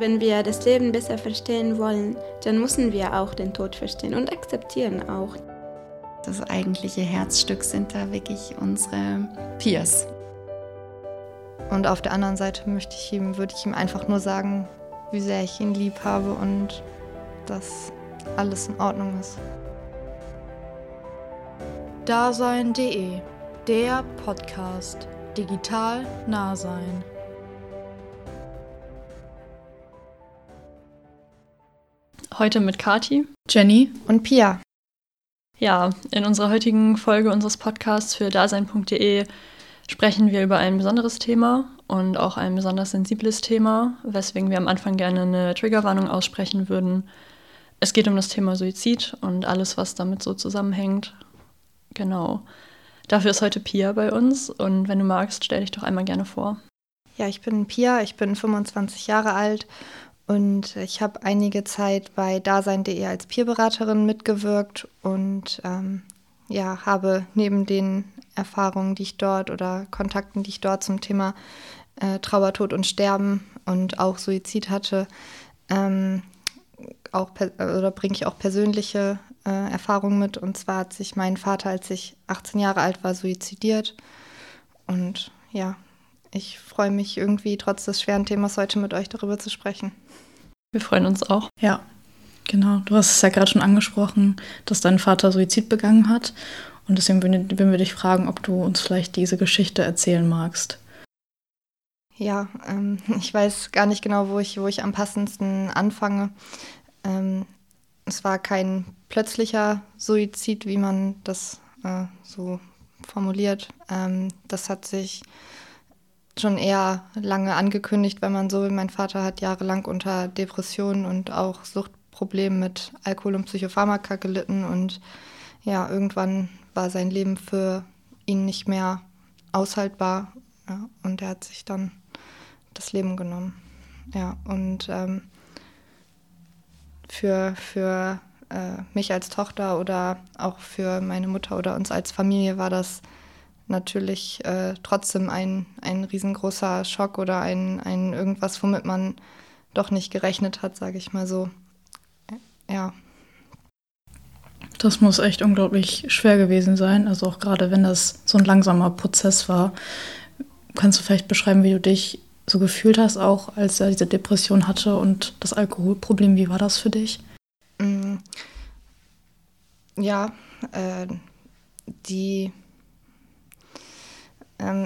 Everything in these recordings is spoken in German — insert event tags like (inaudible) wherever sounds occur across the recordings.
Wenn wir das Leben besser verstehen wollen, dann müssen wir auch den Tod verstehen und akzeptieren auch. Das eigentliche Herzstück sind da wirklich unsere Peers. Und auf der anderen Seite möchte ich ihm, würde ich ihm einfach nur sagen, wie sehr ich ihn lieb habe und dass alles in Ordnung ist. Dasein.de, der Podcast. Digital nah sein. Heute mit Kati, Jenny und Pia. Ja, in unserer heutigen Folge unseres Podcasts für dasein.de sprechen wir über ein besonderes Thema und auch ein besonders sensibles Thema, weswegen wir am Anfang gerne eine Triggerwarnung aussprechen würden. Es geht um das Thema Suizid und alles, was damit so zusammenhängt. Genau. Dafür ist heute Pia bei uns und wenn du magst, stell dich doch einmal gerne vor. Ja, ich bin Pia, ich bin 25 Jahre alt und ich habe einige Zeit bei Dasein.de als Peerberaterin mitgewirkt und ähm, ja, habe neben den Erfahrungen, die ich dort oder Kontakten, die ich dort zum Thema äh, Trauer, Tod und Sterben und auch Suizid hatte, ähm, auch oder bringe ich auch persönliche äh, Erfahrungen mit. Und zwar hat sich mein Vater, als ich 18 Jahre alt war, suizidiert. Und ja, ich freue mich irgendwie trotz des schweren Themas heute mit euch darüber zu sprechen. Wir freuen uns auch. Ja, genau. Du hast es ja gerade schon angesprochen, dass dein Vater Suizid begangen hat. Und deswegen würden wir dich fragen, ob du uns vielleicht diese Geschichte erzählen magst. Ja, ähm, (laughs) ich weiß gar nicht genau, wo ich, wo ich am passendsten anfange. Ähm, es war kein plötzlicher Suizid, wie man das äh, so formuliert. Ähm, das hat sich schon eher lange angekündigt, wenn man so will. Mein Vater hat jahrelang unter Depressionen und auch Suchtproblemen mit Alkohol und Psychopharmaka gelitten und ja, irgendwann war sein Leben für ihn nicht mehr aushaltbar ja, und er hat sich dann das Leben genommen. Ja, und ähm, für, für äh, mich als Tochter oder auch für meine Mutter oder uns als Familie war das natürlich äh, trotzdem ein, ein riesengroßer Schock oder ein, ein irgendwas, womit man doch nicht gerechnet hat, sage ich mal so. Ja. Das muss echt unglaublich schwer gewesen sein, also auch gerade wenn das so ein langsamer Prozess war. Kannst du vielleicht beschreiben, wie du dich so gefühlt hast, auch als er diese Depression hatte und das Alkoholproblem? Wie war das für dich? Mm. Ja, äh, die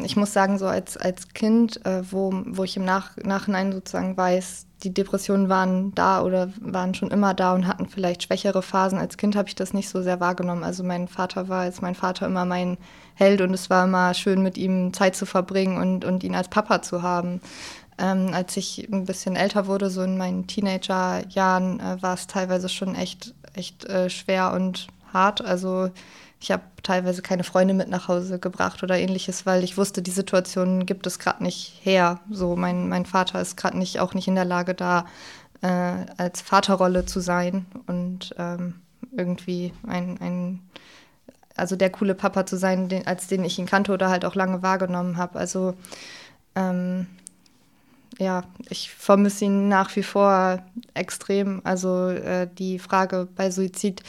ich muss sagen, so als, als Kind, äh, wo, wo ich im Nach Nachhinein sozusagen weiß, die Depressionen waren da oder waren schon immer da und hatten vielleicht schwächere Phasen. Als Kind habe ich das nicht so sehr wahrgenommen. Also mein Vater war als mein Vater immer mein Held und es war immer schön, mit ihm Zeit zu verbringen und, und ihn als Papa zu haben. Ähm, als ich ein bisschen älter wurde, so in meinen Teenagerjahren, äh, war es teilweise schon echt, echt äh, schwer und hart. Also ich habe teilweise keine Freunde mit nach Hause gebracht oder ähnliches, weil ich wusste, die Situation gibt es gerade nicht her. So, mein, mein Vater ist gerade nicht auch nicht in der Lage, da äh, als Vaterrolle zu sein und ähm, irgendwie ein, ein, also der coole Papa zu sein, den, als den ich ihn kannte oder halt auch lange wahrgenommen habe. Also ähm, ja, ich vermisse ihn nach wie vor extrem. Also äh, die Frage bei Suizid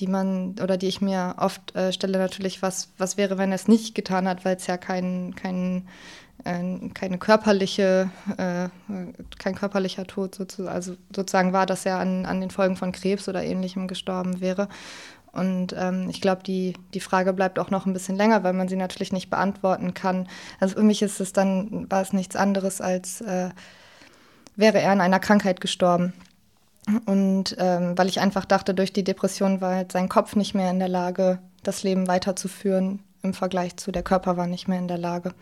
die man oder die ich mir oft äh, stelle, natürlich, was, was wäre, wenn er es nicht getan hat, weil es ja kein, kein, äh, keine körperliche, äh, kein körperlicher Tod sozusagen, also sozusagen war, dass er an, an den Folgen von Krebs oder ähnlichem gestorben wäre. Und ähm, ich glaube, die, die Frage bleibt auch noch ein bisschen länger, weil man sie natürlich nicht beantworten kann. Also für mich ist es dann, war es nichts anderes als, äh, wäre er an einer Krankheit gestorben. Und ähm, weil ich einfach dachte, durch die Depression war halt sein Kopf nicht mehr in der Lage, das Leben weiterzuführen im Vergleich zu der Körper war nicht mehr in der Lage.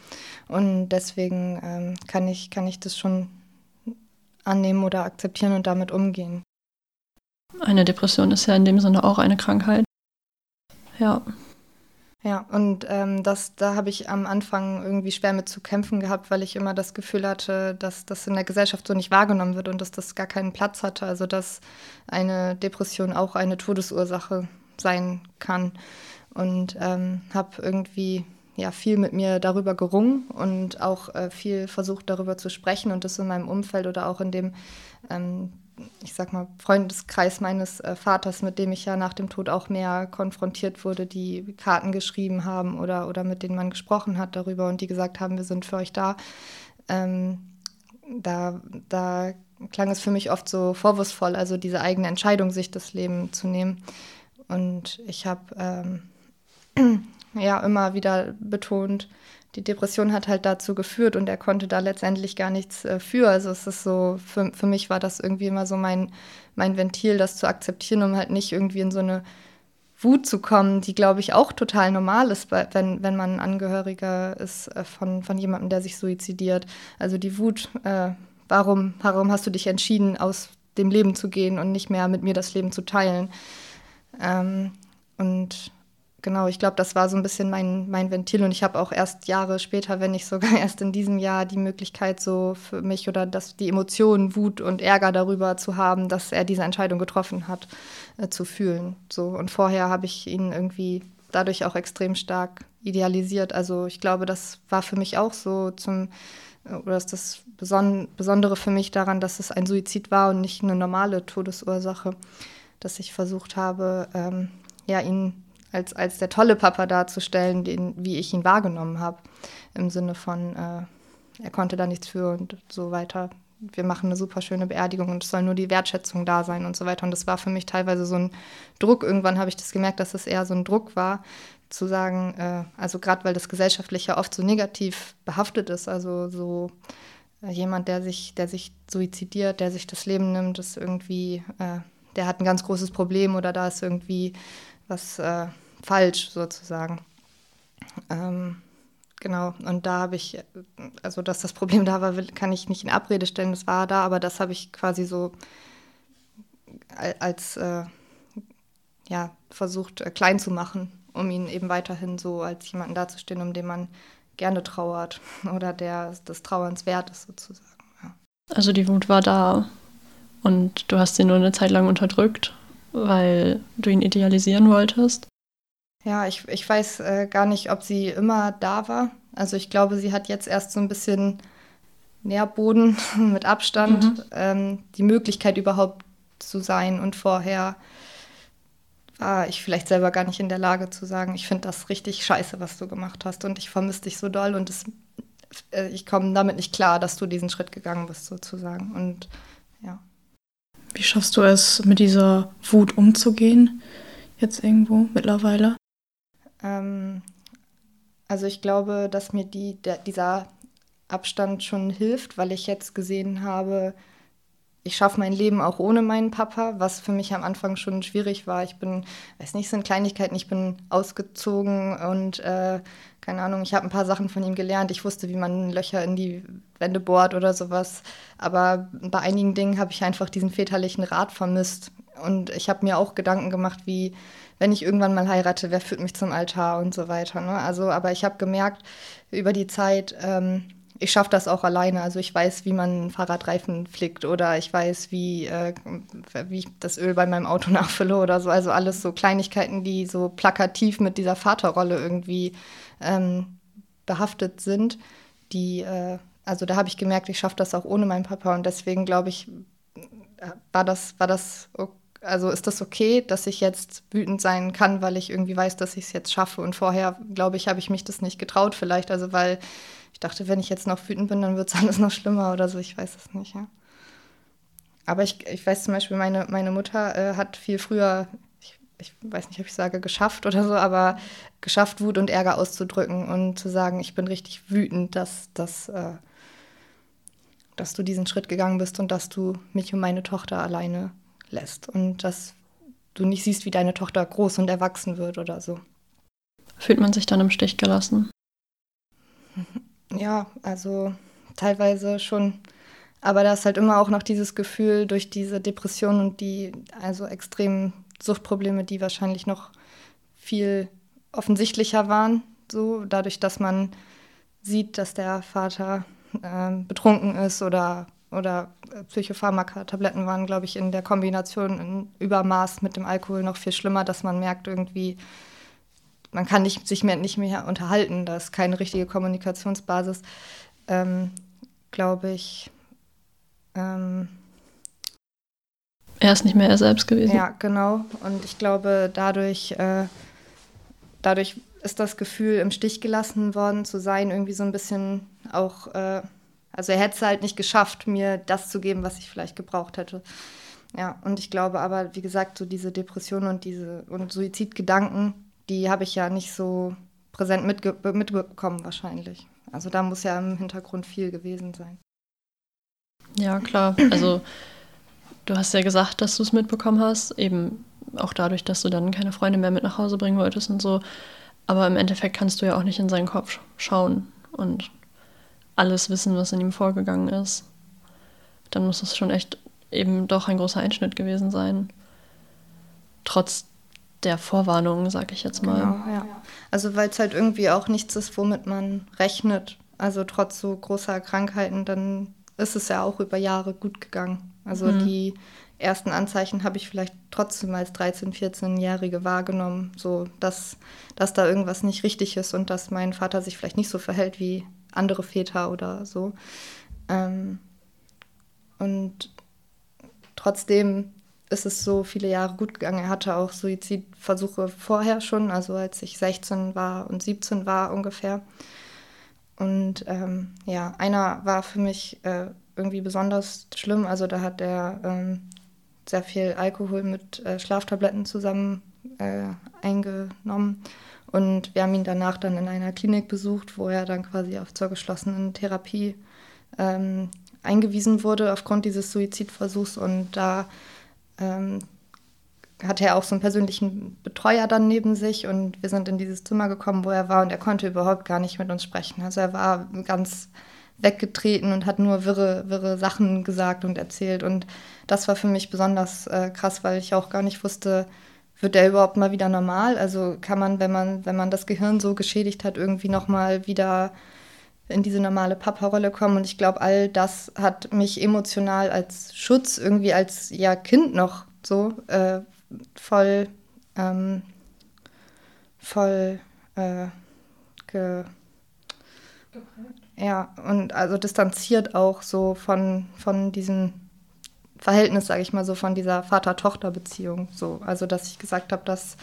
Und deswegen ähm, kann, ich, kann ich das schon annehmen oder akzeptieren und damit umgehen. Eine Depression ist ja in dem Sinne auch eine Krankheit. Ja. Ja, und ähm, das, da habe ich am Anfang irgendwie schwer mit zu kämpfen gehabt, weil ich immer das Gefühl hatte, dass das in der Gesellschaft so nicht wahrgenommen wird und dass das gar keinen Platz hatte. Also dass eine Depression auch eine Todesursache sein kann. Und ähm, habe irgendwie ja viel mit mir darüber gerungen und auch äh, viel versucht darüber zu sprechen und das in meinem Umfeld oder auch in dem, ähm, ich sag mal, Freundeskreis meines äh, Vaters, mit dem ich ja nach dem Tod auch mehr konfrontiert wurde, die Karten geschrieben haben oder, oder mit denen man gesprochen hat darüber und die gesagt haben, wir sind für euch da. Ähm, da, da klang es für mich oft so vorwurfsvoll, also diese eigene Entscheidung, sich das Leben zu nehmen. Und ich habe ähm, (clears throat) ja immer wieder betont, die Depression hat halt dazu geführt und er konnte da letztendlich gar nichts äh, für. Also es ist so, für, für mich war das irgendwie immer so mein, mein Ventil, das zu akzeptieren, um halt nicht irgendwie in so eine Wut zu kommen, die, glaube ich, auch total normal ist, wenn, wenn man Angehöriger ist äh, von, von jemandem, der sich suizidiert. Also die Wut, äh, warum, warum hast du dich entschieden, aus dem Leben zu gehen und nicht mehr mit mir das Leben zu teilen? Ähm, und genau, ich glaube, das war so ein bisschen mein, mein Ventil. Und ich habe auch erst Jahre später, wenn nicht sogar (laughs) erst in diesem Jahr, die Möglichkeit, so für mich oder das, die Emotionen, Wut und Ärger darüber zu haben, dass er diese Entscheidung getroffen hat, äh, zu fühlen. So. Und vorher habe ich ihn irgendwie dadurch auch extrem stark idealisiert. Also ich glaube, das war für mich auch so zum, oder ist das Beson Besondere für mich daran, dass es ein Suizid war und nicht eine normale Todesursache, dass ich versucht habe, ähm, ja, ihn als, als der tolle Papa darzustellen, den, wie ich ihn wahrgenommen habe. Im Sinne von, äh, er konnte da nichts für und so weiter. Wir machen eine super schöne Beerdigung und es soll nur die Wertschätzung da sein und so weiter. Und das war für mich teilweise so ein Druck. Irgendwann habe ich das gemerkt, dass es eher so ein Druck war, zu sagen, äh, also gerade weil das gesellschaftlich ja oft so negativ behaftet ist, also so äh, jemand, der sich, der sich suizidiert, der sich das Leben nimmt, ist irgendwie, äh, der hat ein ganz großes Problem oder da ist irgendwie was äh, falsch sozusagen. Ähm, genau, und da habe ich, also dass das Problem da war, kann ich nicht in Abrede stellen, das war da, aber das habe ich quasi so als äh, ja, versucht äh, klein zu machen, um ihn eben weiterhin so als jemanden dazustehen, um den man gerne trauert (laughs) oder der des Trauerns wert ist sozusagen. Ja. Also die Wut war da und du hast sie nur eine Zeit lang unterdrückt weil du ihn idealisieren wolltest? Ja, ich, ich weiß äh, gar nicht, ob sie immer da war. Also ich glaube, sie hat jetzt erst so ein bisschen Nährboden (laughs) mit Abstand, mhm. ähm, die Möglichkeit überhaupt zu sein. Und vorher war ich vielleicht selber gar nicht in der Lage zu sagen, ich finde das richtig scheiße, was du gemacht hast und ich vermisse dich so doll und es, äh, ich komme damit nicht klar, dass du diesen Schritt gegangen bist sozusagen. Und. Wie schaffst du es, mit dieser Wut umzugehen, jetzt irgendwo mittlerweile? Ähm, also ich glaube, dass mir die, der, dieser Abstand schon hilft, weil ich jetzt gesehen habe, ich schaffe mein Leben auch ohne meinen Papa, was für mich am Anfang schon schwierig war. Ich bin, weiß nicht, sind Kleinigkeiten, ich bin ausgezogen und äh, keine Ahnung, ich habe ein paar Sachen von ihm gelernt. Ich wusste, wie man Löcher in die Wände bohrt oder sowas. Aber bei einigen Dingen habe ich einfach diesen väterlichen Rat vermisst. Und ich habe mir auch Gedanken gemacht, wie, wenn ich irgendwann mal heirate, wer führt mich zum Altar und so weiter. Ne? Also, aber ich habe gemerkt über die Zeit, ähm, ich schaffe das auch alleine. Also ich weiß, wie man Fahrradreifen flickt oder ich weiß, wie, äh, wie ich das Öl bei meinem Auto (laughs) nachfülle oder so. Also alles so Kleinigkeiten, die so plakativ mit dieser Vaterrolle irgendwie ähm, behaftet sind. Die, äh, also da habe ich gemerkt, ich schaffe das auch ohne meinen Papa und deswegen glaube ich, war das, war das, also ist das okay, dass ich jetzt wütend sein kann, weil ich irgendwie weiß, dass ich es jetzt schaffe und vorher, glaube ich, habe ich mich das nicht getraut vielleicht, also weil ich dachte, wenn ich jetzt noch wütend bin, dann wird es (laughs) alles noch schlimmer oder so. Ich weiß es nicht, ja. Aber ich, ich weiß zum Beispiel, meine, meine Mutter äh, hat viel früher, ich, ich weiß nicht, ob ich sage geschafft oder so, aber geschafft, Wut und Ärger auszudrücken und zu sagen, ich bin richtig wütend, dass, dass, äh, dass du diesen Schritt gegangen bist und dass du mich und meine Tochter alleine lässt und dass du nicht siehst, wie deine Tochter groß und erwachsen wird oder so. Fühlt man sich dann im Stich gelassen? (laughs) Ja, also teilweise schon. Aber da ist halt immer auch noch dieses Gefühl durch diese Depression und die also extremen Suchtprobleme, die wahrscheinlich noch viel offensichtlicher waren, so dadurch, dass man sieht, dass der Vater äh, betrunken ist oder oder Psychopharmaka, Tabletten waren, glaube ich, in der Kombination in Übermaß mit dem Alkohol noch viel schlimmer, dass man merkt irgendwie, man kann nicht, sich mehr, nicht mehr unterhalten, da ist keine richtige Kommunikationsbasis, ähm, glaube ich. Ähm, er ist nicht mehr er selbst gewesen. Ja, genau. Und ich glaube, dadurch, äh, dadurch ist das Gefühl, im Stich gelassen worden zu sein, irgendwie so ein bisschen auch, äh, also er hätte es halt nicht geschafft, mir das zu geben, was ich vielleicht gebraucht hätte. Ja, und ich glaube aber, wie gesagt, so diese Depressionen und diese und Suizidgedanken, die habe ich ja nicht so präsent mitge mitbekommen wahrscheinlich. Also da muss ja im Hintergrund viel gewesen sein. Ja, klar. Also du hast ja gesagt, dass du es mitbekommen hast, eben auch dadurch, dass du dann keine Freunde mehr mit nach Hause bringen wolltest und so. Aber im Endeffekt kannst du ja auch nicht in seinen Kopf schauen und alles wissen, was in ihm vorgegangen ist. Dann muss es schon echt eben doch ein großer Einschnitt gewesen sein. Trotz der Vorwarnung, sag ich jetzt mal. Genau, ja. Also weil es halt irgendwie auch nichts ist, womit man rechnet. Also trotz so großer Krankheiten, dann ist es ja auch über Jahre gut gegangen. Also mhm. die ersten Anzeichen habe ich vielleicht trotzdem als 13-, 14-Jährige wahrgenommen, so dass, dass da irgendwas nicht richtig ist und dass mein Vater sich vielleicht nicht so verhält wie andere Väter oder so. Ähm, und trotzdem ist es so viele Jahre gut gegangen. Er hatte auch Suizidversuche vorher schon, also als ich 16 war und 17 war ungefähr. Und ähm, ja, einer war für mich äh, irgendwie besonders schlimm. Also da hat er ähm, sehr viel Alkohol mit äh, Schlaftabletten zusammen äh, eingenommen. Und wir haben ihn danach dann in einer Klinik besucht, wo er dann quasi auf zur geschlossenen Therapie ähm, eingewiesen wurde aufgrund dieses Suizidversuchs. Und da ähm, hatte er auch so einen persönlichen Betreuer dann neben sich und wir sind in dieses Zimmer gekommen, wo er war und er konnte überhaupt gar nicht mit uns sprechen. Also er war ganz weggetreten und hat nur wirre, wirre Sachen gesagt und erzählt. Und das war für mich besonders äh, krass, weil ich auch gar nicht wusste, wird der überhaupt mal wieder normal? Also kann man, wenn man, wenn man das Gehirn so geschädigt hat, irgendwie nochmal wieder in diese normale Papa-Rolle kommen. Und ich glaube, all das hat mich emotional als Schutz, irgendwie als ja, Kind noch so äh, voll, ähm, voll äh, ge ja, und also distanziert auch so von, von diesem Verhältnis, sage ich mal so, von dieser Vater-Tochter-Beziehung. So. Also, dass ich gesagt habe, das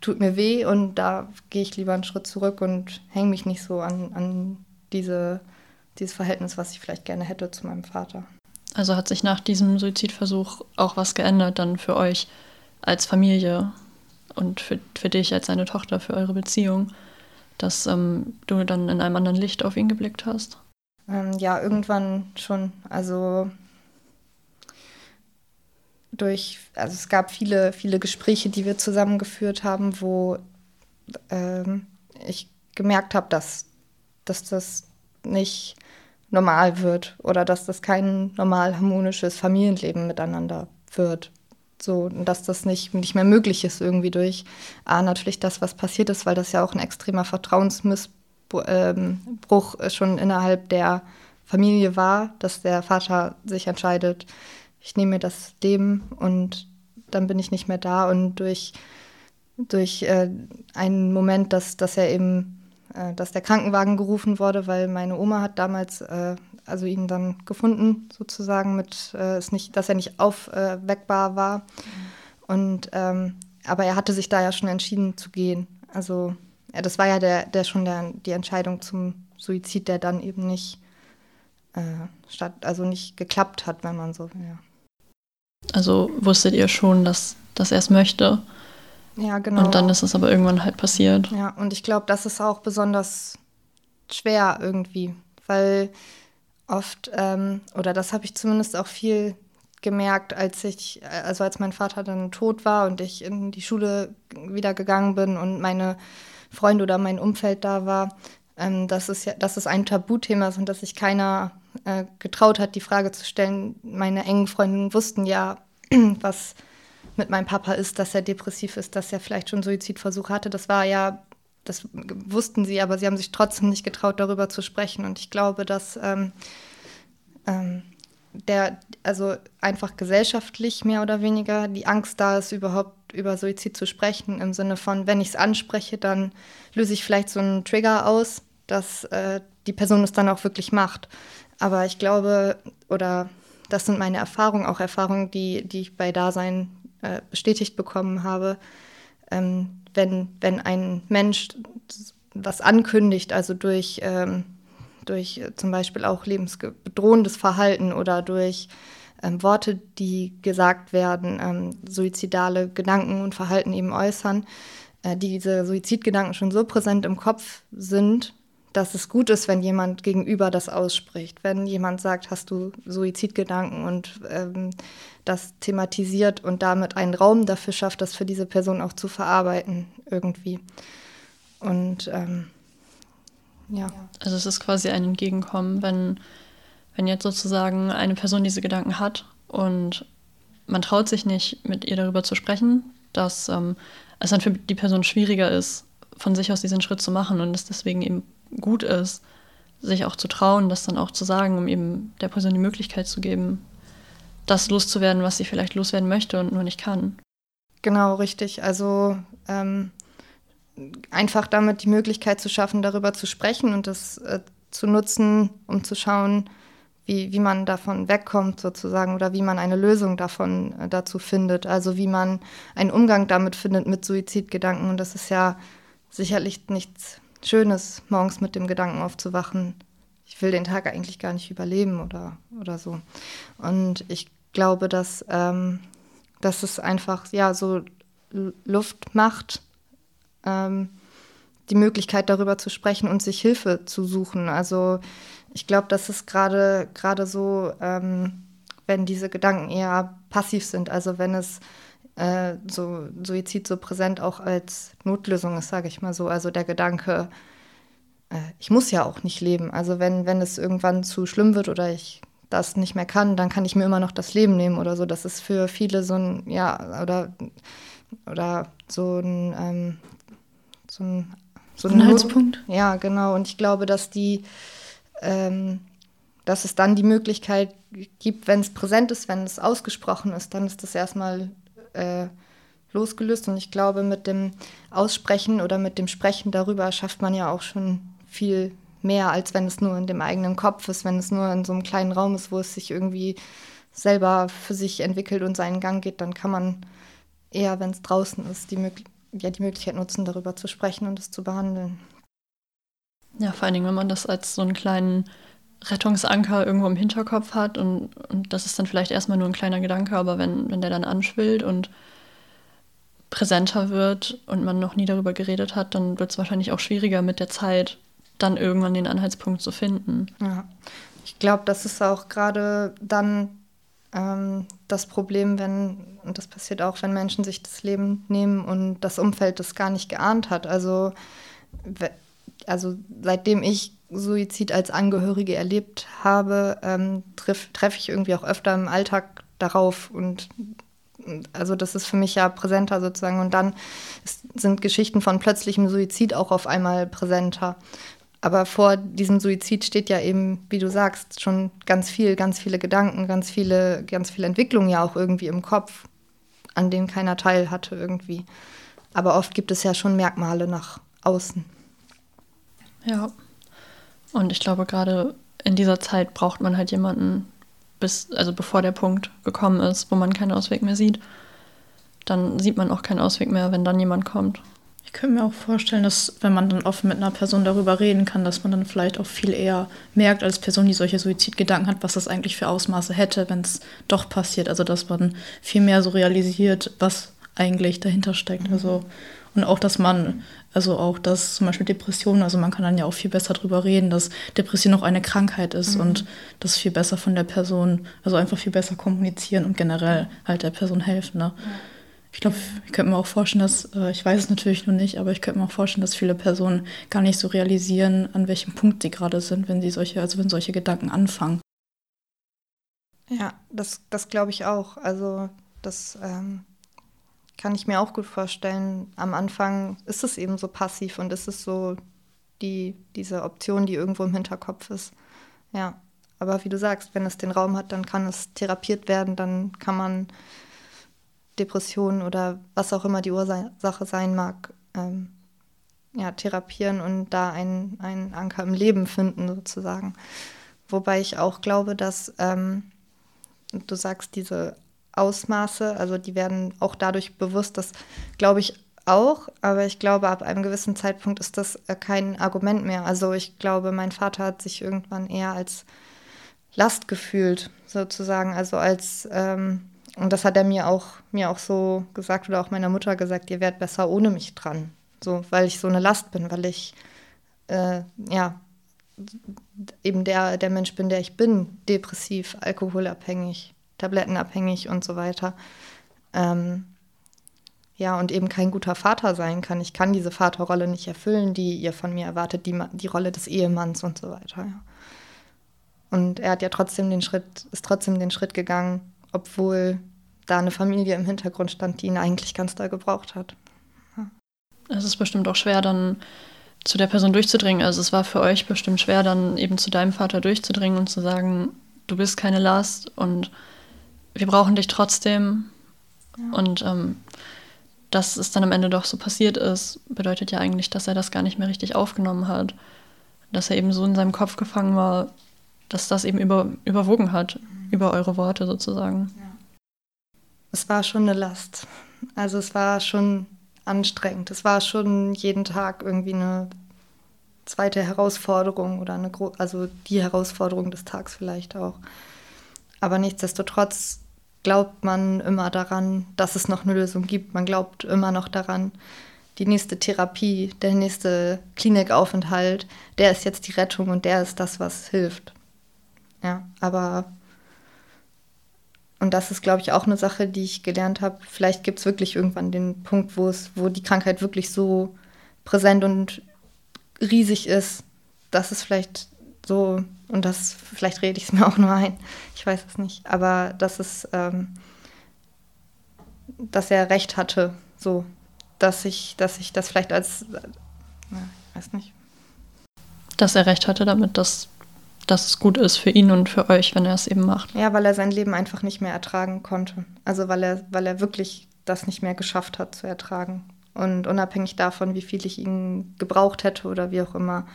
tut mir weh und da gehe ich lieber einen Schritt zurück und hänge mich nicht so an, an diese, dieses Verhältnis, was ich vielleicht gerne hätte zu meinem Vater. Also hat sich nach diesem Suizidversuch auch was geändert dann für euch als Familie und für, für dich als seine Tochter, für eure Beziehung, dass ähm, du dann in einem anderen Licht auf ihn geblickt hast? Ähm, ja, irgendwann schon. Also durch, also es gab viele, viele Gespräche, die wir zusammengeführt haben, wo ähm, ich gemerkt habe, dass dass das nicht normal wird oder dass das kein normal harmonisches Familienleben miteinander wird. So, dass das nicht, nicht mehr möglich ist irgendwie durch A, natürlich das, was passiert ist, weil das ja auch ein extremer Vertrauensmissbruch ähm, schon innerhalb der Familie war, dass der Vater sich entscheidet, ich nehme mir das Leben und dann bin ich nicht mehr da und durch, durch äh, einen Moment, dass, dass er eben dass der Krankenwagen gerufen wurde, weil meine Oma hat damals äh, also ihn dann gefunden, sozusagen, mit äh, ist nicht, dass er nicht aufweckbar war. Mhm. Und ähm, aber er hatte sich da ja schon entschieden zu gehen. Also ja, das war ja der, der schon der, die Entscheidung zum Suizid, der dann eben nicht äh, statt, also nicht geklappt hat, wenn man so will. Ja. Also wusstet ihr schon, dass, dass er es möchte? Ja, genau. Und dann ist es aber irgendwann halt passiert. Ja, und ich glaube, das ist auch besonders schwer irgendwie, weil oft, ähm, oder das habe ich zumindest auch viel gemerkt, als ich, also als mein Vater dann tot war und ich in die Schule wieder gegangen bin und meine Freunde oder mein Umfeld da war, ähm, dass, es ja, dass es ein Tabuthema ist und dass sich keiner äh, getraut hat, die Frage zu stellen. Meine engen Freundinnen wussten ja, (clears throat) was mit meinem Papa ist, dass er depressiv ist, dass er vielleicht schon Suizidversuche hatte. Das war ja, das wussten sie, aber sie haben sich trotzdem nicht getraut, darüber zu sprechen. Und ich glaube, dass ähm, ähm, der, also einfach gesellschaftlich mehr oder weniger die Angst da ist, überhaupt über Suizid zu sprechen, im Sinne von, wenn ich es anspreche, dann löse ich vielleicht so einen Trigger aus, dass äh, die Person es dann auch wirklich macht. Aber ich glaube, oder das sind meine Erfahrungen, auch Erfahrungen, die, die ich bei Dasein äh, bestätigt bekommen habe. Ähm, wenn, wenn ein Mensch was ankündigt, also durch, ähm, durch äh, zum Beispiel auch lebensbedrohendes Verhalten oder durch ähm, Worte, die gesagt werden, ähm, suizidale Gedanken und Verhalten eben äußern, äh, diese Suizidgedanken schon so präsent im Kopf sind, dass es gut ist, wenn jemand gegenüber das ausspricht. Wenn jemand sagt, hast du Suizidgedanken und ähm, das thematisiert und damit einen Raum dafür schafft, das für diese Person auch zu verarbeiten irgendwie. Und ähm, ja. Also es ist quasi ein Entgegenkommen, wenn, wenn jetzt sozusagen eine Person diese Gedanken hat und man traut sich nicht, mit ihr darüber zu sprechen, dass ähm, es dann für die Person schwieriger ist, von sich aus diesen Schritt zu machen und es deswegen eben gut ist, sich auch zu trauen, das dann auch zu sagen, um eben der Person die Möglichkeit zu geben, das loszuwerden, was sie vielleicht loswerden möchte und nur nicht kann. Genau, richtig. Also ähm, einfach damit die Möglichkeit zu schaffen, darüber zu sprechen und das äh, zu nutzen, um zu schauen, wie, wie man davon wegkommt sozusagen oder wie man eine Lösung davon äh, dazu findet. Also wie man einen Umgang damit findet mit Suizidgedanken. Und das ist ja sicherlich nichts Schönes, morgens mit dem Gedanken aufzuwachen, ich will den Tag eigentlich gar nicht überleben oder, oder so. Und ich glaube, dass, ähm, dass es einfach ja so Luft macht, ähm, die Möglichkeit darüber zu sprechen und sich Hilfe zu suchen. Also ich glaube, das ist gerade gerade so, ähm, wenn diese Gedanken eher passiv sind, also wenn es äh, so Suizid so präsent auch als Notlösung ist, sage ich mal so. Also der Gedanke, äh, ich muss ja auch nicht leben. Also wenn, wenn es irgendwann zu schlimm wird oder ich das nicht mehr kann, dann kann ich mir immer noch das Leben nehmen oder so. Das ist für viele so ein, ja, oder, oder so ein, ähm, so ein, so ein Anhaltspunkt. Ja, genau. Und ich glaube, dass die, ähm, dass es dann die Möglichkeit gibt, wenn es präsent ist, wenn es ausgesprochen ist, dann ist das erstmal äh, losgelöst. Und ich glaube, mit dem Aussprechen oder mit dem Sprechen darüber schafft man ja auch schon viel mehr, als wenn es nur in dem eigenen Kopf ist, wenn es nur in so einem kleinen Raum ist, wo es sich irgendwie selber für sich entwickelt und seinen Gang geht, dann kann man eher, wenn es draußen ist, die, ja, die Möglichkeit nutzen, darüber zu sprechen und es zu behandeln. Ja, vor allen Dingen, wenn man das als so einen kleinen Rettungsanker irgendwo im Hinterkopf hat und, und das ist dann vielleicht erstmal nur ein kleiner Gedanke, aber wenn, wenn der dann anschwillt und präsenter wird und man noch nie darüber geredet hat, dann wird es wahrscheinlich auch schwieriger mit der Zeit, dann irgendwann den Anhaltspunkt zu finden. Ja, ich glaube, das ist auch gerade dann ähm, das Problem, wenn, und das passiert auch, wenn Menschen sich das Leben nehmen und das Umfeld das gar nicht geahnt hat. Also, also seitdem ich Suizid als Angehörige erlebt habe, ähm, treffe treff ich irgendwie auch öfter im Alltag darauf und also das ist für mich ja präsenter sozusagen und dann sind Geschichten von plötzlichem Suizid auch auf einmal präsenter. Aber vor diesem Suizid steht ja eben, wie du sagst, schon ganz viel, ganz viele Gedanken, ganz viele, ganz viele Entwicklungen ja auch irgendwie im Kopf, an denen keiner teil hatte irgendwie. Aber oft gibt es ja schon Merkmale nach außen. Ja. Und ich glaube, gerade in dieser Zeit braucht man halt jemanden, bis, also bevor der Punkt gekommen ist, wo man keinen Ausweg mehr sieht. Dann sieht man auch keinen Ausweg mehr, wenn dann jemand kommt. Ich könnte mir auch vorstellen, dass wenn man dann offen mit einer Person darüber reden kann, dass man dann vielleicht auch viel eher merkt als Person, die solche Suizidgedanken hat, was das eigentlich für Ausmaße hätte, wenn es doch passiert. Also dass man viel mehr so realisiert, was eigentlich dahinter steckt. Also und auch, dass man, also auch, dass zum Beispiel Depressionen, also man kann dann ja auch viel besser darüber reden, dass Depression auch eine Krankheit ist mhm. und das viel besser von der Person, also einfach viel besser kommunizieren und generell halt der Person helfen. Ne? Ja. Ich glaube, ich könnte mir auch vorstellen, dass, äh, ich weiß es natürlich noch nicht, aber ich könnte mir auch vorstellen, dass viele Personen gar nicht so realisieren, an welchem Punkt sie gerade sind, wenn sie solche, also wenn solche Gedanken anfangen. Ja, das, das glaube ich auch. Also das ähm, kann ich mir auch gut vorstellen. Am Anfang ist es eben so passiv und ist es so die, diese Option, die irgendwo im Hinterkopf ist. Ja, aber wie du sagst, wenn es den Raum hat, dann kann es therapiert werden, dann kann man Depression oder was auch immer die Ursache sein mag, ähm, ja, therapieren und da einen, einen Anker im Leben finden, sozusagen. Wobei ich auch glaube, dass ähm, du sagst, diese Ausmaße, also die werden auch dadurch bewusst, das glaube ich auch, aber ich glaube, ab einem gewissen Zeitpunkt ist das äh, kein Argument mehr. Also ich glaube, mein Vater hat sich irgendwann eher als Last gefühlt, sozusagen, also als ähm, und das hat er mir auch, mir auch so gesagt oder auch meiner Mutter gesagt, ihr werdet besser ohne mich dran. So, weil ich so eine Last bin, weil ich äh, ja eben der, der Mensch bin, der ich bin, depressiv, alkoholabhängig, tablettenabhängig und so weiter. Ähm, ja, und eben kein guter Vater sein kann. Ich kann diese Vaterrolle nicht erfüllen, die ihr von mir erwartet, die, die Rolle des Ehemanns und so weiter. Ja. Und er hat ja trotzdem den Schritt, ist trotzdem den Schritt gegangen, obwohl da eine Familie im Hintergrund stand, die ihn eigentlich ganz doll gebraucht hat. Es ist bestimmt auch schwer, dann zu der Person durchzudringen. Also es war für euch bestimmt schwer, dann eben zu deinem Vater durchzudringen und zu sagen, du bist keine Last und wir brauchen dich trotzdem. Ja. Und ähm, dass es dann am Ende doch so passiert ist, bedeutet ja eigentlich, dass er das gar nicht mehr richtig aufgenommen hat. Dass er eben so in seinem Kopf gefangen war, dass das eben über, überwogen hat über eure Worte sozusagen. Es war schon eine Last. Also es war schon anstrengend. Es war schon jeden Tag irgendwie eine zweite Herausforderung oder eine also die Herausforderung des Tags vielleicht auch. Aber nichtsdestotrotz glaubt man immer daran, dass es noch eine Lösung gibt. Man glaubt immer noch daran, die nächste Therapie, der nächste Klinikaufenthalt, der ist jetzt die Rettung und der ist das, was hilft. Ja, aber und das ist, glaube ich, auch eine Sache, die ich gelernt habe. Vielleicht gibt es wirklich irgendwann den Punkt, wo es, wo die Krankheit wirklich so präsent und riesig ist, dass es vielleicht so, und das, vielleicht rede ich es (laughs) mir auch nur ein, ich weiß es nicht, aber dass es, ähm, dass er recht hatte, so, dass ich, dass ich das vielleicht als, äh, ich weiß nicht. Dass er recht hatte damit, dass dass es gut ist für ihn und für euch, wenn er es eben macht. Ja, weil er sein Leben einfach nicht mehr ertragen konnte. Also weil er, weil er wirklich das nicht mehr geschafft hat zu ertragen. Und unabhängig davon, wie viel ich ihn gebraucht hätte oder wie auch immer,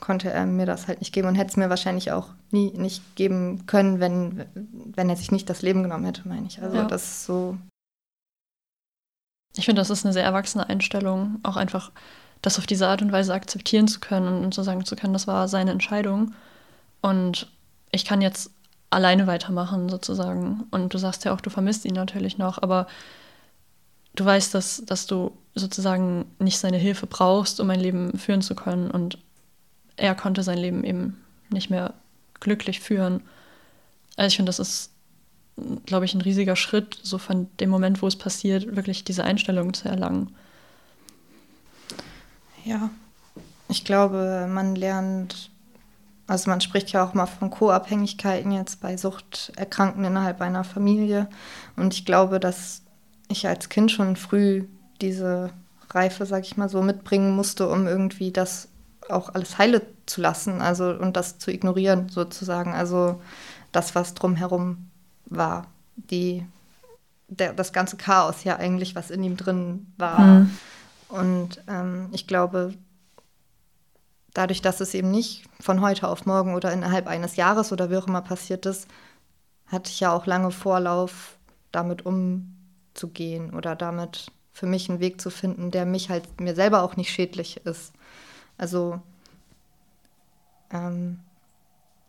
konnte er mir das halt nicht geben und hätte es mir wahrscheinlich auch nie nicht geben können, wenn, wenn er sich nicht das Leben genommen hätte, meine ich. Also ja. das ist so. Ich finde, das ist eine sehr erwachsene Einstellung, auch einfach das auf diese Art und Weise akzeptieren zu können und zu sagen zu können, das war seine Entscheidung. Und ich kann jetzt alleine weitermachen, sozusagen. Und du sagst ja auch, du vermisst ihn natürlich noch, aber du weißt, dass, dass du sozusagen nicht seine Hilfe brauchst, um ein Leben führen zu können. Und er konnte sein Leben eben nicht mehr glücklich führen. Also ich finde, das ist, glaube ich, ein riesiger Schritt, so von dem Moment, wo es passiert, wirklich diese Einstellung zu erlangen. Ja, ich glaube, man lernt also man spricht ja auch mal von Co-Abhängigkeiten jetzt bei Suchterkrankten innerhalb einer Familie. Und ich glaube, dass ich als Kind schon früh diese Reife, sag ich mal so, mitbringen musste, um irgendwie das auch alles heile zu lassen, also und das zu ignorieren sozusagen. Also das, was drumherum war, die, der, das ganze Chaos ja eigentlich, was in ihm drin war. Mhm. Und ähm, ich glaube, dadurch, dass es eben nicht von heute auf morgen oder innerhalb eines Jahres oder wie auch immer passiert ist, hatte ich ja auch lange Vorlauf, damit umzugehen oder damit für mich einen Weg zu finden, der mich halt mir selber auch nicht schädlich ist. Also ähm,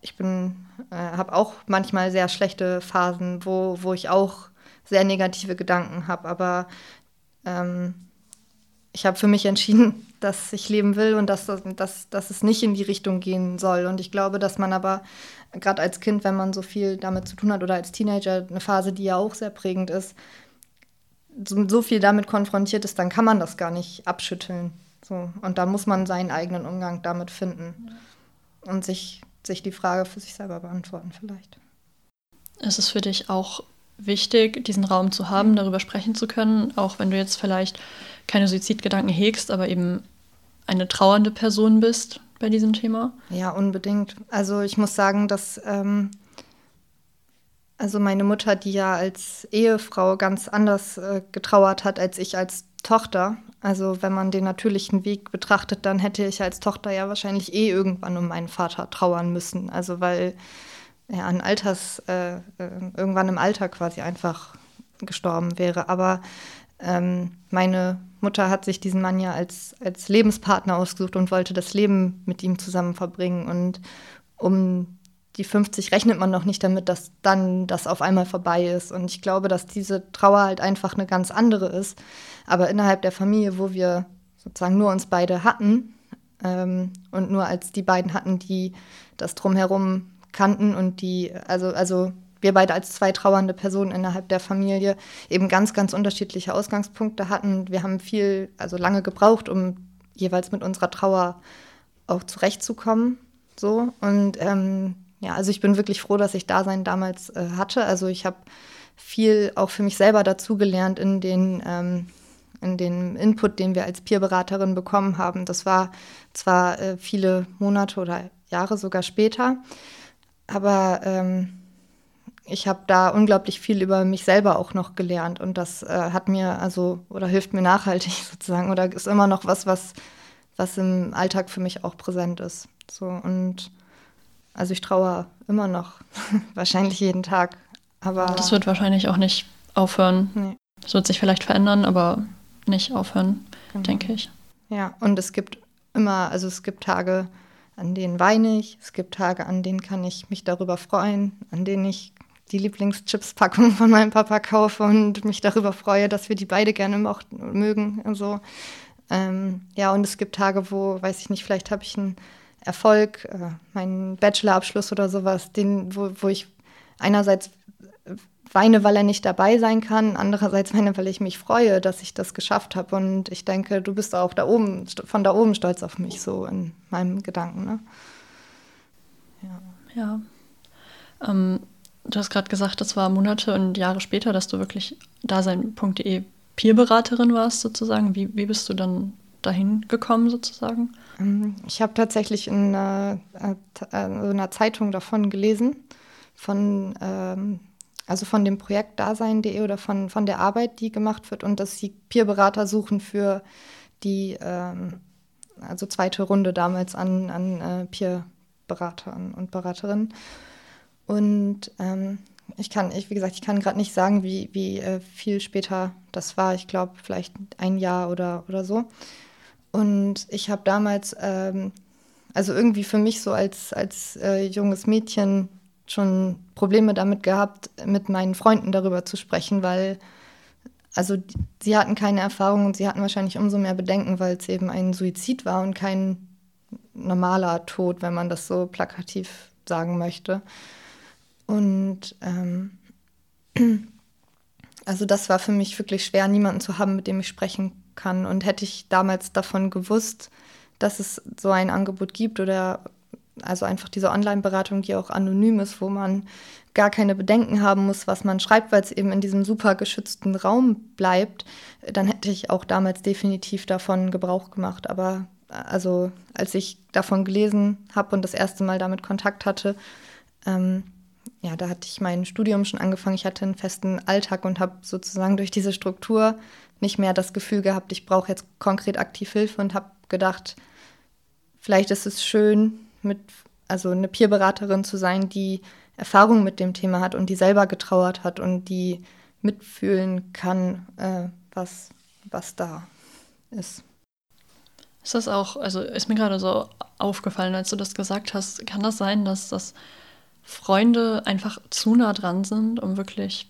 ich bin, äh, habe auch manchmal sehr schlechte Phasen, wo, wo ich auch sehr negative Gedanken habe, aber ähm, ich habe für mich entschieden, (laughs) dass ich leben will und dass, dass, dass es nicht in die Richtung gehen soll. Und ich glaube, dass man aber gerade als Kind, wenn man so viel damit zu tun hat oder als Teenager, eine Phase, die ja auch sehr prägend ist, so, so viel damit konfrontiert ist, dann kann man das gar nicht abschütteln. So. Und da muss man seinen eigenen Umgang damit finden und sich, sich die Frage für sich selber beantworten vielleicht. Ist es für dich auch wichtig, diesen Raum zu haben, darüber sprechen zu können, auch wenn du jetzt vielleicht keine Suizidgedanken hegst, aber eben eine trauernde Person bist bei diesem Thema? Ja, unbedingt. Also ich muss sagen, dass ähm, Also meine Mutter, die ja als Ehefrau ganz anders äh, getrauert hat als ich als Tochter. Also wenn man den natürlichen Weg betrachtet, dann hätte ich als Tochter ja wahrscheinlich eh irgendwann um meinen Vater trauern müssen. Also weil er an Alters, äh, äh irgendwann im Alter quasi einfach gestorben wäre. Aber ähm, meine Mutter hat sich diesen Mann ja als, als Lebenspartner ausgesucht und wollte das Leben mit ihm zusammen verbringen. Und um die 50 rechnet man noch nicht damit, dass dann das auf einmal vorbei ist. Und ich glaube, dass diese Trauer halt einfach eine ganz andere ist. Aber innerhalb der Familie, wo wir sozusagen nur uns beide hatten ähm, und nur als die beiden hatten, die das drumherum kannten und die, also, also wir beide als zwei trauernde Personen innerhalb der Familie eben ganz, ganz unterschiedliche Ausgangspunkte hatten. Wir haben viel, also lange gebraucht, um jeweils mit unserer Trauer auch zurechtzukommen. So. Und ähm, ja, also ich bin wirklich froh, dass ich Dasein damals äh, hatte. Also ich habe viel auch für mich selber dazugelernt in den, ähm, in den Input, den wir als Peerberaterin bekommen haben. Das war zwar äh, viele Monate oder Jahre sogar später, aber ähm, ich habe da unglaublich viel über mich selber auch noch gelernt und das äh, hat mir also oder hilft mir nachhaltig (laughs) sozusagen oder ist immer noch was, was, was im Alltag für mich auch präsent ist. So und also ich traue immer noch, (laughs) wahrscheinlich jeden Tag. Aber das wird wahrscheinlich auch nicht aufhören. Nee. Es wird sich vielleicht verändern, aber nicht aufhören, genau. denke ich. Ja, und es gibt immer, also es gibt Tage, an denen weine ich, es gibt Tage, an denen kann ich mich darüber freuen, an denen ich die Lieblingschipspackung von meinem Papa kaufe und mich darüber freue, dass wir die beide gerne mochten, mögen. Also, ähm, ja, und es gibt Tage, wo, weiß ich nicht, vielleicht habe ich einen Erfolg, äh, meinen Bachelorabschluss oder sowas, den, wo, wo ich einerseits weine, weil er nicht dabei sein kann, andererseits weine, weil ich mich freue, dass ich das geschafft habe. Und ich denke, du bist auch da oben, von da oben stolz auf mich, so in meinem Gedanken. Ne? Ja. ja. Ähm, du hast gerade gesagt, das war Monate und Jahre später, dass du wirklich dasein.de Peerberaterin warst, sozusagen. Wie, wie bist du dann dahin gekommen, sozusagen? Ähm, ich habe tatsächlich in einer, äh, einer, Zeitung davon gelesen, von, ähm, also von dem Projekt Dasein.de oder von, von der Arbeit, die gemacht wird und dass sie Peerberater suchen für die ähm, also zweite Runde damals an, an äh, und Beraterinnen. Und ähm, ich kann, ich, wie gesagt, ich kann gerade nicht sagen, wie, wie äh, viel später das war. Ich glaube, vielleicht ein Jahr oder, oder so. Und ich habe damals, ähm, also irgendwie für mich so als, als äh, junges Mädchen schon Probleme damit gehabt, mit meinen Freunden darüber zu sprechen, weil also sie hatten keine Erfahrung und sie hatten wahrscheinlich umso mehr Bedenken, weil es eben ein Suizid war und kein normaler Tod, wenn man das so plakativ sagen möchte. Und ähm, (clears throat) also das war für mich wirklich schwer, niemanden zu haben, mit dem ich sprechen kann. Und hätte ich damals davon gewusst, dass es so ein Angebot gibt oder also einfach diese Online-Beratung, die auch anonym ist, wo man gar keine Bedenken haben muss, was man schreibt, weil es eben in diesem super geschützten Raum bleibt, dann hätte ich auch damals definitiv davon Gebrauch gemacht. Aber also als ich davon gelesen habe und das erste Mal damit Kontakt hatte, ähm, ja, da hatte ich mein Studium schon angefangen. Ich hatte einen festen Alltag und habe sozusagen durch diese Struktur nicht mehr das Gefühl gehabt, ich brauche jetzt konkret aktiv Hilfe und habe gedacht, vielleicht ist es schön, mit, also eine Peerberaterin zu sein, die Erfahrung mit dem Thema hat und die selber getrauert hat und die mitfühlen kann, äh, was, was da ist. Ist das auch, also ist mir gerade so aufgefallen, als du das gesagt hast, kann das sein, dass das Freunde einfach zu nah dran sind, um wirklich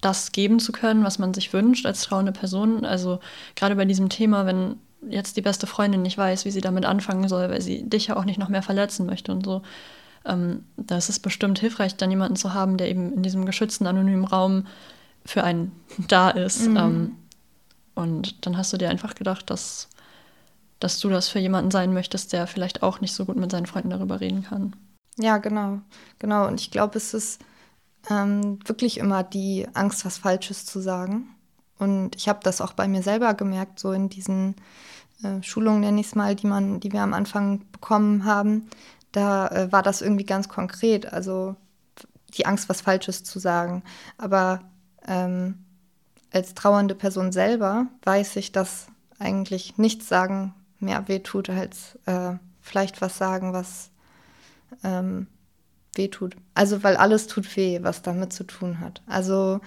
das geben zu können, was man sich wünscht als trauende Person. Also gerade bei diesem Thema, wenn jetzt die beste Freundin nicht weiß, wie sie damit anfangen soll, weil sie dich ja auch nicht noch mehr verletzen möchte und so, ähm, da ist es bestimmt hilfreich, dann jemanden zu haben, der eben in diesem geschützten, anonymen Raum für einen (laughs) da ist. Mhm. Ähm, und dann hast du dir einfach gedacht, dass, dass du das für jemanden sein möchtest, der vielleicht auch nicht so gut mit seinen Freunden darüber reden kann. Ja, genau, genau. Und ich glaube, es ist ähm, wirklich immer die Angst, was Falsches zu sagen. Und ich habe das auch bei mir selber gemerkt, so in diesen äh, Schulungen, nenne ich es mal, die, man, die wir am Anfang bekommen haben. Da äh, war das irgendwie ganz konkret. Also die Angst, was Falsches zu sagen. Aber ähm, als trauernde Person selber weiß ich, dass eigentlich nichts sagen mehr wehtut, als äh, vielleicht was sagen, was ähm, wehtut. Also weil alles tut weh, was damit zu tun hat. Also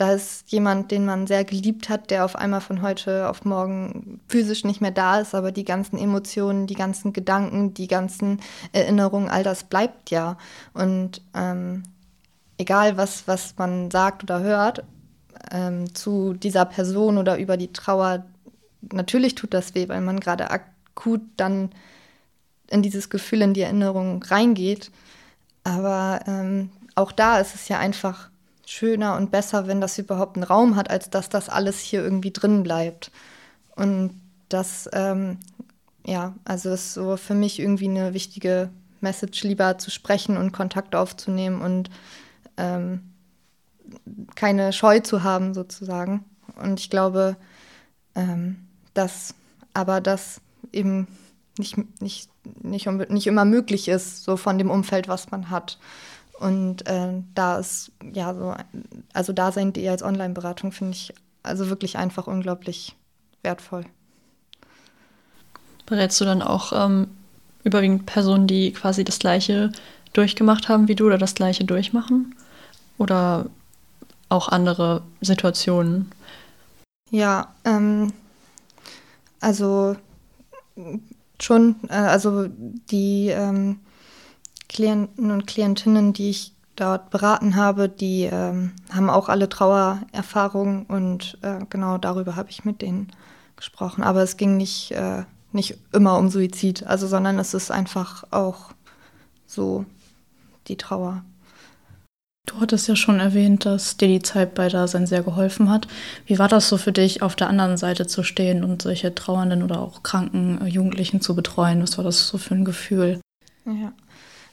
da ist jemand, den man sehr geliebt hat, der auf einmal von heute auf morgen physisch nicht mehr da ist, aber die ganzen Emotionen, die ganzen Gedanken, die ganzen Erinnerungen, all das bleibt ja. Und ähm, egal, was, was man sagt oder hört ähm, zu dieser Person oder über die Trauer, natürlich tut das weh, weil man gerade akut dann in dieses Gefühl, in die Erinnerung reingeht. Aber ähm, auch da ist es ja einfach schöner und besser, wenn das überhaupt einen Raum hat, als dass das alles hier irgendwie drin bleibt. Und das, ähm, ja, also ist so für mich irgendwie eine wichtige Message, lieber zu sprechen und Kontakt aufzunehmen und ähm, keine Scheu zu haben, sozusagen. Und ich glaube, ähm, dass aber das eben nicht, nicht, nicht, nicht immer möglich ist, so von dem Umfeld, was man hat. Und äh, da ist, ja, so, also Dasein.de als Online-Beratung finde ich also wirklich einfach unglaublich wertvoll. Berätst du dann auch ähm, überwiegend Personen, die quasi das Gleiche durchgemacht haben wie du oder das Gleiche durchmachen? Oder auch andere Situationen? Ja, ähm, also schon, äh, also die ähm, Klienten und Klientinnen, die ich dort beraten habe, die ähm, haben auch alle Trauererfahrungen und äh, genau darüber habe ich mit denen gesprochen. Aber es ging nicht, äh, nicht immer um Suizid, also sondern es ist einfach auch so die Trauer. Du hattest ja schon erwähnt, dass dir die Zeit bei Dasein sehr geholfen hat. Wie war das so für dich, auf der anderen Seite zu stehen und solche trauernden oder auch kranken Jugendlichen zu betreuen? Was war das so für ein Gefühl? Ja,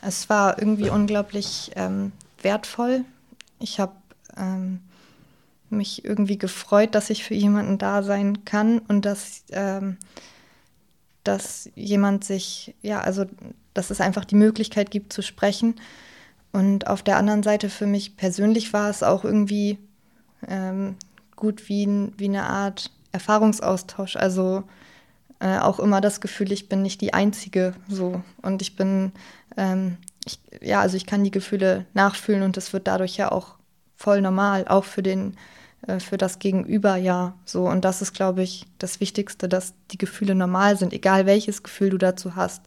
es war irgendwie unglaublich ähm, wertvoll. Ich habe ähm, mich irgendwie gefreut, dass ich für jemanden da sein kann und dass, ähm, dass jemand sich, ja, also dass es einfach die Möglichkeit gibt zu sprechen. Und auf der anderen Seite für mich persönlich war es auch irgendwie ähm, gut wie, wie eine Art Erfahrungsaustausch. Also äh, auch immer das Gefühl, ich bin nicht die Einzige so. Und ich bin, ähm, ich, ja, also ich kann die Gefühle nachfühlen und das wird dadurch ja auch voll normal, auch für den, äh, für das Gegenüber ja so. Und das ist, glaube ich, das Wichtigste, dass die Gefühle normal sind, egal welches Gefühl du dazu hast.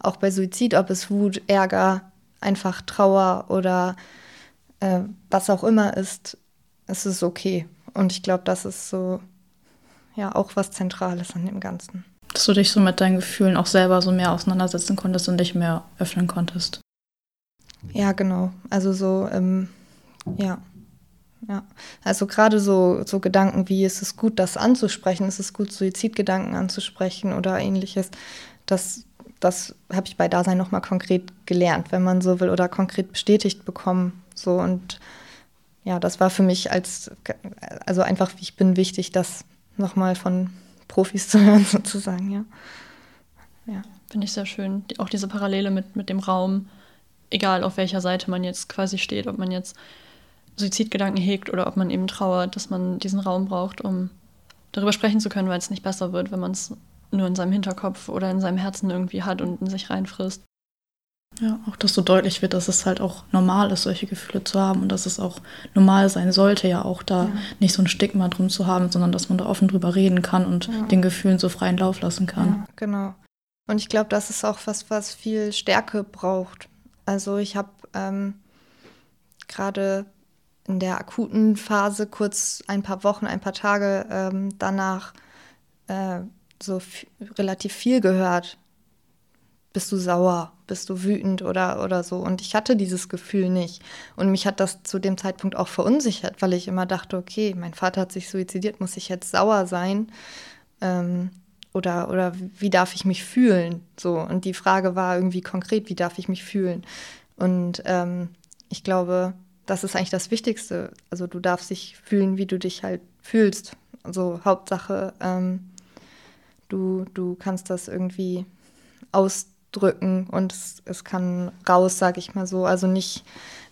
Auch bei Suizid, ob es Wut, Ärger, einfach Trauer oder äh, was auch immer ist, es ist okay. Und ich glaube, das ist so, ja, auch was Zentrales an dem Ganzen dass du dich so mit deinen Gefühlen auch selber so mehr auseinandersetzen konntest und dich mehr öffnen konntest. Ja, genau. Also so, ähm, ja. Ja, also gerade so, so Gedanken wie, ist es gut, das anzusprechen, ist es gut, Suizidgedanken anzusprechen oder ähnliches, das, das habe ich bei Dasein nochmal konkret gelernt, wenn man so will, oder konkret bestätigt bekommen. So und ja, das war für mich als, also einfach ich bin, wichtig, das nochmal von Profis (laughs) zu hören, sozusagen, ja. ja. Finde ich sehr schön. Auch diese Parallele mit, mit dem Raum, egal auf welcher Seite man jetzt quasi steht, ob man jetzt Suizidgedanken hegt oder ob man eben trauert, dass man diesen Raum braucht, um darüber sprechen zu können, weil es nicht besser wird, wenn man es nur in seinem Hinterkopf oder in seinem Herzen irgendwie hat und in sich reinfrisst. Ja, auch dass so deutlich wird, dass es halt auch normal ist, solche Gefühle zu haben und dass es auch normal sein sollte, ja auch da ja. nicht so ein Stigma drum zu haben, sondern dass man da offen drüber reden kann und ja. den Gefühlen so freien Lauf lassen kann. Ja, genau. Und ich glaube, das ist auch was, was viel Stärke braucht. Also ich habe ähm, gerade in der akuten Phase kurz ein paar Wochen, ein paar Tage ähm, danach äh, so relativ viel gehört bist du sauer, bist du wütend oder, oder so. Und ich hatte dieses Gefühl nicht. Und mich hat das zu dem Zeitpunkt auch verunsichert, weil ich immer dachte, okay, mein Vater hat sich suizidiert, muss ich jetzt sauer sein? Ähm, oder, oder wie darf ich mich fühlen? So. Und die Frage war irgendwie konkret, wie darf ich mich fühlen? Und ähm, ich glaube, das ist eigentlich das Wichtigste. Also du darfst dich fühlen, wie du dich halt fühlst. Also Hauptsache, ähm, du, du kannst das irgendwie aus drücken und es, es kann raus, sage ich mal so. Also nicht,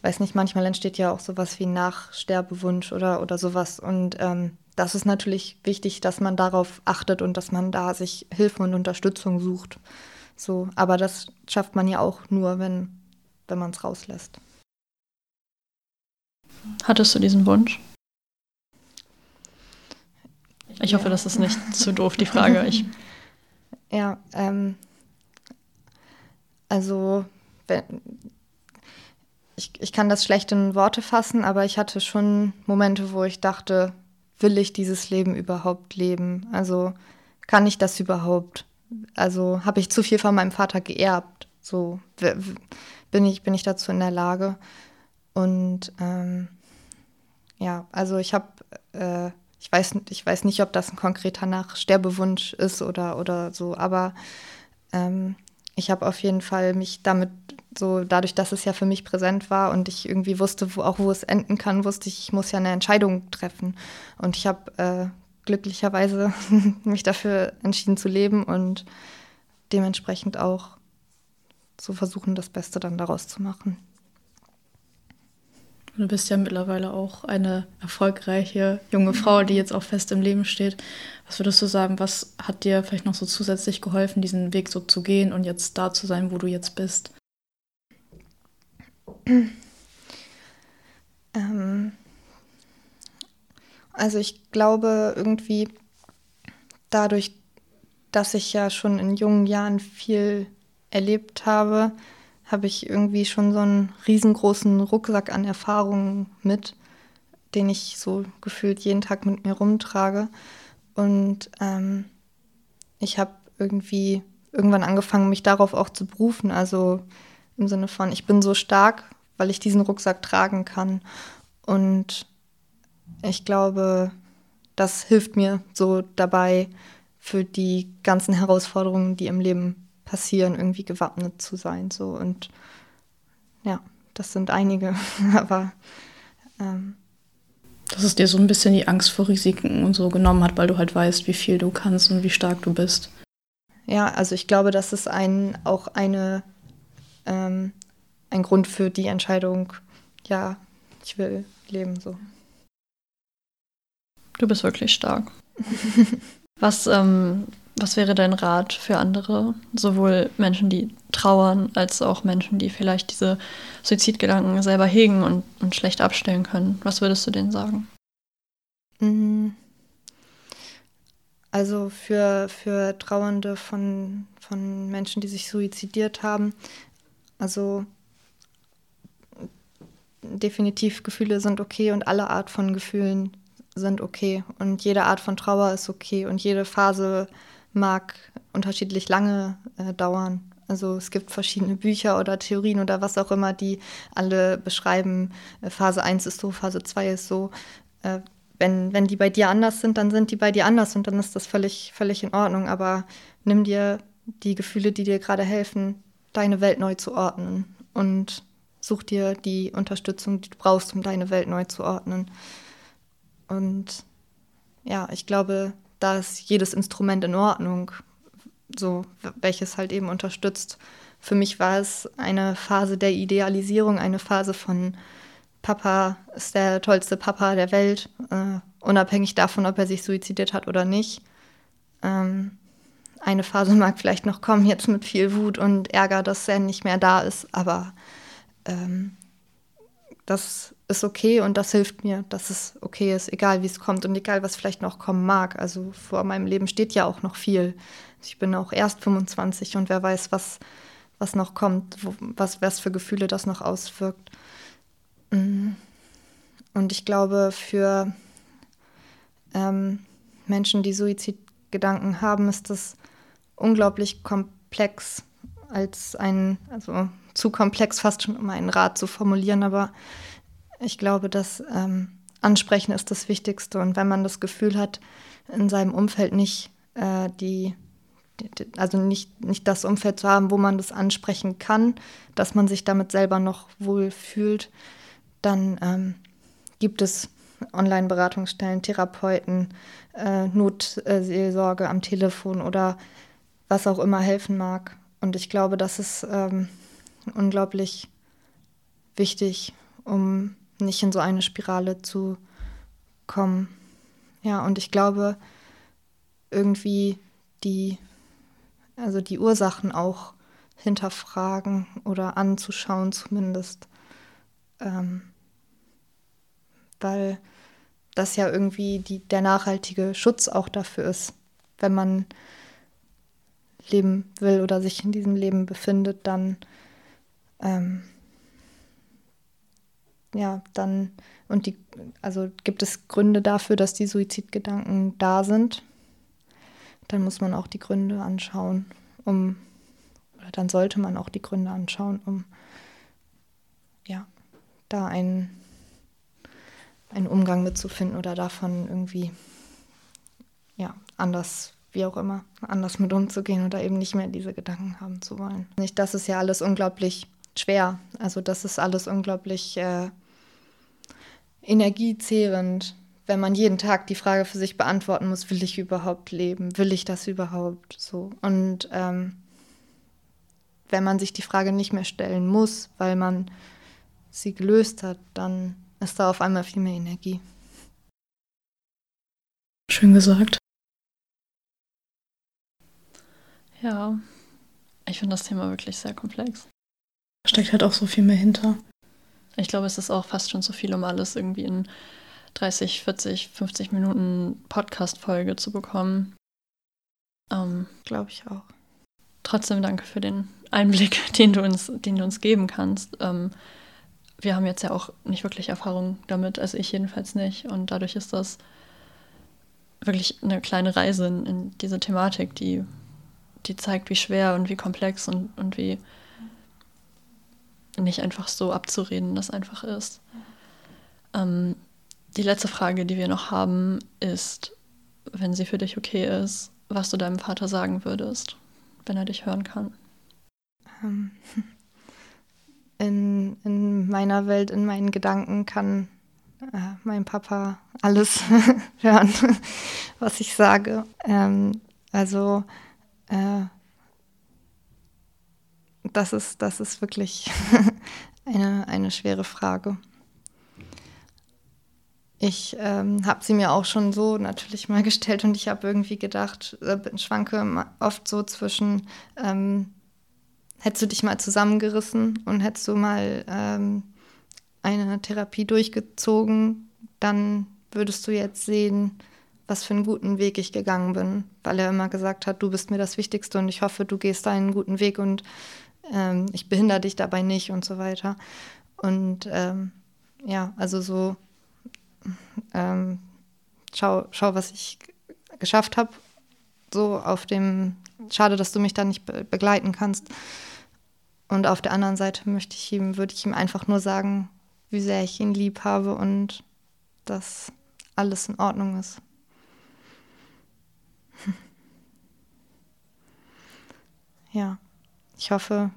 weiß nicht, manchmal entsteht ja auch sowas wie Nachsterbewunsch oder, oder sowas. Und ähm, das ist natürlich wichtig, dass man darauf achtet und dass man da sich Hilfe und Unterstützung sucht. So, aber das schafft man ja auch nur, wenn, wenn man es rauslässt. Hattest du diesen Wunsch? Ich hoffe, das ist nicht zu doof, die Frage. Ich (laughs) ja, ähm, also ich, ich kann das schlecht in Worte fassen, aber ich hatte schon Momente, wo ich dachte, will ich dieses Leben überhaupt leben? Also kann ich das überhaupt? Also habe ich zu viel von meinem Vater geerbt? So bin ich, bin ich dazu in der Lage? Und ähm, ja, also ich habe, äh, ich, weiß, ich weiß nicht, ob das ein konkreter Nachsterbewunsch ist oder, oder so, aber ähm, ich habe auf jeden Fall mich damit so, dadurch, dass es ja für mich präsent war und ich irgendwie wusste, wo, auch wo es enden kann, wusste ich, ich muss ja eine Entscheidung treffen. Und ich habe äh, glücklicherweise (laughs) mich dafür entschieden zu leben und dementsprechend auch zu versuchen, das Beste dann daraus zu machen. Du bist ja mittlerweile auch eine erfolgreiche junge Frau, die jetzt auch fest im Leben steht. Was würdest du sagen, was hat dir vielleicht noch so zusätzlich geholfen, diesen Weg so zu gehen und jetzt da zu sein, wo du jetzt bist? (clears throat) Ähm, also ich glaube irgendwie dadurch, dass ich ja schon in jungen Jahren viel erlebt habe, habe ich irgendwie schon so einen riesengroßen Rucksack an Erfahrungen mit, den ich so gefühlt jeden Tag mit mir rumtrage. Und ähm, ich habe irgendwie irgendwann angefangen, mich darauf auch zu berufen. Also im Sinne von, ich bin so stark, weil ich diesen Rucksack tragen kann. Und ich glaube, das hilft mir so dabei, für die ganzen Herausforderungen, die im Leben passieren, irgendwie gewappnet zu sein. So und ja, das sind einige, (laughs) aber ähm, dass es dir so ein bisschen die Angst vor Risiken und so genommen hat, weil du halt weißt, wie viel du kannst und wie stark du bist. Ja, also ich glaube, das ist ein, auch eine, ähm, ein Grund für die Entscheidung, ja, ich will leben so. Du bist wirklich stark. (laughs) Was ähm, was wäre dein Rat für andere, sowohl Menschen, die trauern, als auch Menschen, die vielleicht diese Suizidgedanken selber hegen und, und schlecht abstellen können? Was würdest du denen sagen? Mhm. Also für, für Trauernde von, von Menschen, die sich suizidiert haben, also definitiv Gefühle sind okay und alle Art von Gefühlen sind okay und jede Art von Trauer ist okay und jede Phase mag unterschiedlich lange äh, dauern. Also es gibt verschiedene Bücher oder Theorien oder was auch immer, die alle beschreiben, äh, Phase 1 ist so, Phase 2 ist so. Äh, wenn, wenn die bei dir anders sind, dann sind die bei dir anders und dann ist das völlig, völlig in Ordnung. Aber nimm dir die Gefühle, die dir gerade helfen, deine Welt neu zu ordnen und such dir die Unterstützung, die du brauchst, um deine Welt neu zu ordnen. Und ja, ich glaube, da ist jedes Instrument in Ordnung, so welches halt eben unterstützt. Für mich war es eine Phase der Idealisierung, eine Phase von Papa ist der tollste Papa der Welt, äh, unabhängig davon, ob er sich suizidiert hat oder nicht. Ähm, eine Phase (laughs) mag vielleicht noch kommen, jetzt mit viel Wut und Ärger, dass er nicht mehr da ist, aber ähm, das ist okay und das hilft mir, dass es okay ist, egal wie es kommt und egal, was vielleicht noch kommen mag. Also vor meinem Leben steht ja auch noch viel. Ich bin auch erst 25 und wer weiß, was, was noch kommt, was, was für Gefühle das noch auswirkt. Mm. Und ich glaube, für ähm, Menschen, die Suizidgedanken haben, ist das unglaublich komplex als ein, also zu komplex fast schon, um einen Rat zu formulieren, aber ich glaube, dass ähm, Ansprechen ist das Wichtigste. Und wenn man das Gefühl hat, in seinem Umfeld nicht äh, die, die, also nicht, nicht das Umfeld zu haben, wo man das ansprechen kann, dass man sich damit selber noch wohl fühlt, dann ähm, gibt es Online-Beratungsstellen, Therapeuten, äh, Notseelsorge am Telefon oder was auch immer helfen mag. Und ich glaube, das ist ähm, unglaublich wichtig, um nicht in so eine Spirale zu kommen. Ja, und ich glaube, irgendwie die, also die Ursachen auch hinterfragen oder anzuschauen zumindest. Ähm, weil das ja irgendwie die, der nachhaltige Schutz auch dafür ist. Wenn man leben will oder sich in diesem Leben befindet, dann ähm, ja, dann und die, also gibt es Gründe dafür, dass die Suizidgedanken da sind, dann muss man auch die Gründe anschauen, um oder dann sollte man auch die Gründe anschauen, um ja, da einen, einen Umgang mitzufinden oder davon irgendwie ja, anders wie auch immer, anders mit umzugehen oder eben nicht mehr diese Gedanken haben zu wollen. Nicht, das ist ja alles unglaublich schwer. Also das ist alles unglaublich äh, energiezehrend, wenn man jeden Tag die Frage für sich beantworten muss, will ich überhaupt leben? Will ich das überhaupt so? Und ähm, wenn man sich die Frage nicht mehr stellen muss, weil man sie gelöst hat, dann ist da auf einmal viel mehr Energie. Schön gesagt. Ja, ich finde das Thema wirklich sehr komplex. Da steckt halt auch so viel mehr hinter. Ich glaube, es ist auch fast schon zu viel, um alles irgendwie in 30, 40, 50 Minuten Podcast-Folge zu bekommen. Ähm, glaube ich auch. Trotzdem danke für den Einblick, (laughs) den du uns, den du uns geben kannst. Ähm, wir haben jetzt ja auch nicht wirklich Erfahrung damit, also ich jedenfalls nicht. Und dadurch ist das wirklich eine kleine Reise in, in diese Thematik, die die zeigt, wie schwer und wie komplex und, und wie nicht einfach so abzureden das einfach ist. Ähm, die letzte Frage, die wir noch haben, ist, wenn sie für dich okay ist, was du deinem Vater sagen würdest, wenn er dich hören kann. Ähm, (laughs) in, in meiner Welt, in meinen Gedanken kann äh, mein Papa alles (laughs) hören, was ich sage. Ähm, also das, ist, das ist wirklich (laughs) eine, eine schwere Frage. Ich ähm, habe sie mir auch schon so natürlich mal (laughs) gestellt und ich habe irgendwie gedacht, äh, schwanke oft so zwischen, ähm, hättest du dich mal zusammengerissen und hättest du mal ähm, eine Therapie durchgezogen, dann würdest du jetzt sehen, was für einen guten Weg ich gegangen bin, weil er immer gesagt hat, du bist mir das Wichtigste und ich hoffe, du gehst deinen guten Weg und ähm, ich behindere dich dabei nicht und so weiter. Und ähm, ja, also so, ähm, schau, schau, was ich geschafft habe, so auf dem, schade, dass du mich da nicht be begleiten kannst. Und auf der anderen Seite möchte ich ihm, würde ich ihm einfach nur sagen, wie sehr ich ihn lieb habe und dass alles in Ordnung ist. (laughs) ja, ich hoffe,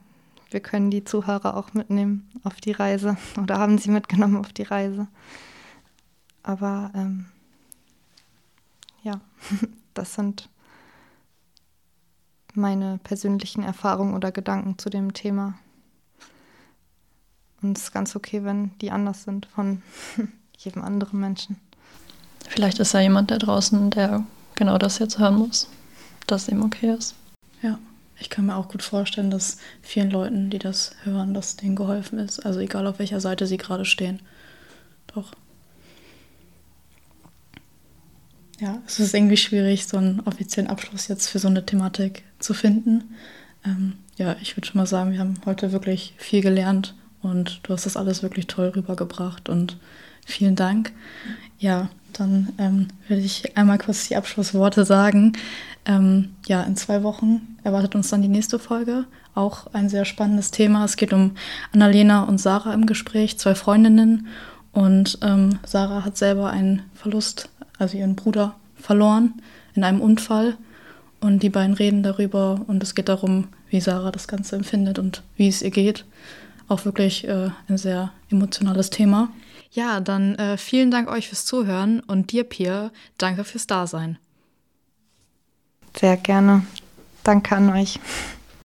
wir können die Zuhörer auch mitnehmen auf die Reise (laughs) oder haben sie mitgenommen auf die Reise. Aber ähm, ja, (laughs) das sind meine persönlichen Erfahrungen oder Gedanken zu dem Thema. Und es ist ganz okay, wenn die anders sind von jedem anderen Menschen. Vielleicht ist ja jemand da draußen, der genau das jetzt hören muss, dass es ihm okay ist. Ja. Ich kann mir auch gut vorstellen, dass vielen Leuten, die das hören, dass denen geholfen ist. Also egal auf welcher Seite sie gerade stehen. Doch. Ja, es ist irgendwie schwierig, so einen offiziellen Abschluss jetzt für so eine Thematik zu finden. Ähm, ja, ich würde schon mal sagen, wir haben heute wirklich viel gelernt und du hast das alles wirklich toll rübergebracht und vielen Dank. Ja, dann ähm, würde ich einmal kurz die Abschlussworte sagen. Ähm, ja, in zwei Wochen erwartet uns dann die nächste Folge. Auch ein sehr spannendes Thema. Es geht um Annalena und Sarah im Gespräch, zwei Freundinnen. Und ähm, Sarah hat selber einen Verlust, also ihren Bruder, verloren in einem Unfall. Und die beiden reden darüber und es geht darum, wie Sarah das Ganze empfindet und wie es ihr geht. Auch wirklich äh, ein sehr emotionales Thema. Ja, dann äh, vielen Dank euch fürs Zuhören und dir, Pia, danke fürs Dasein. Sehr gerne. Danke an euch.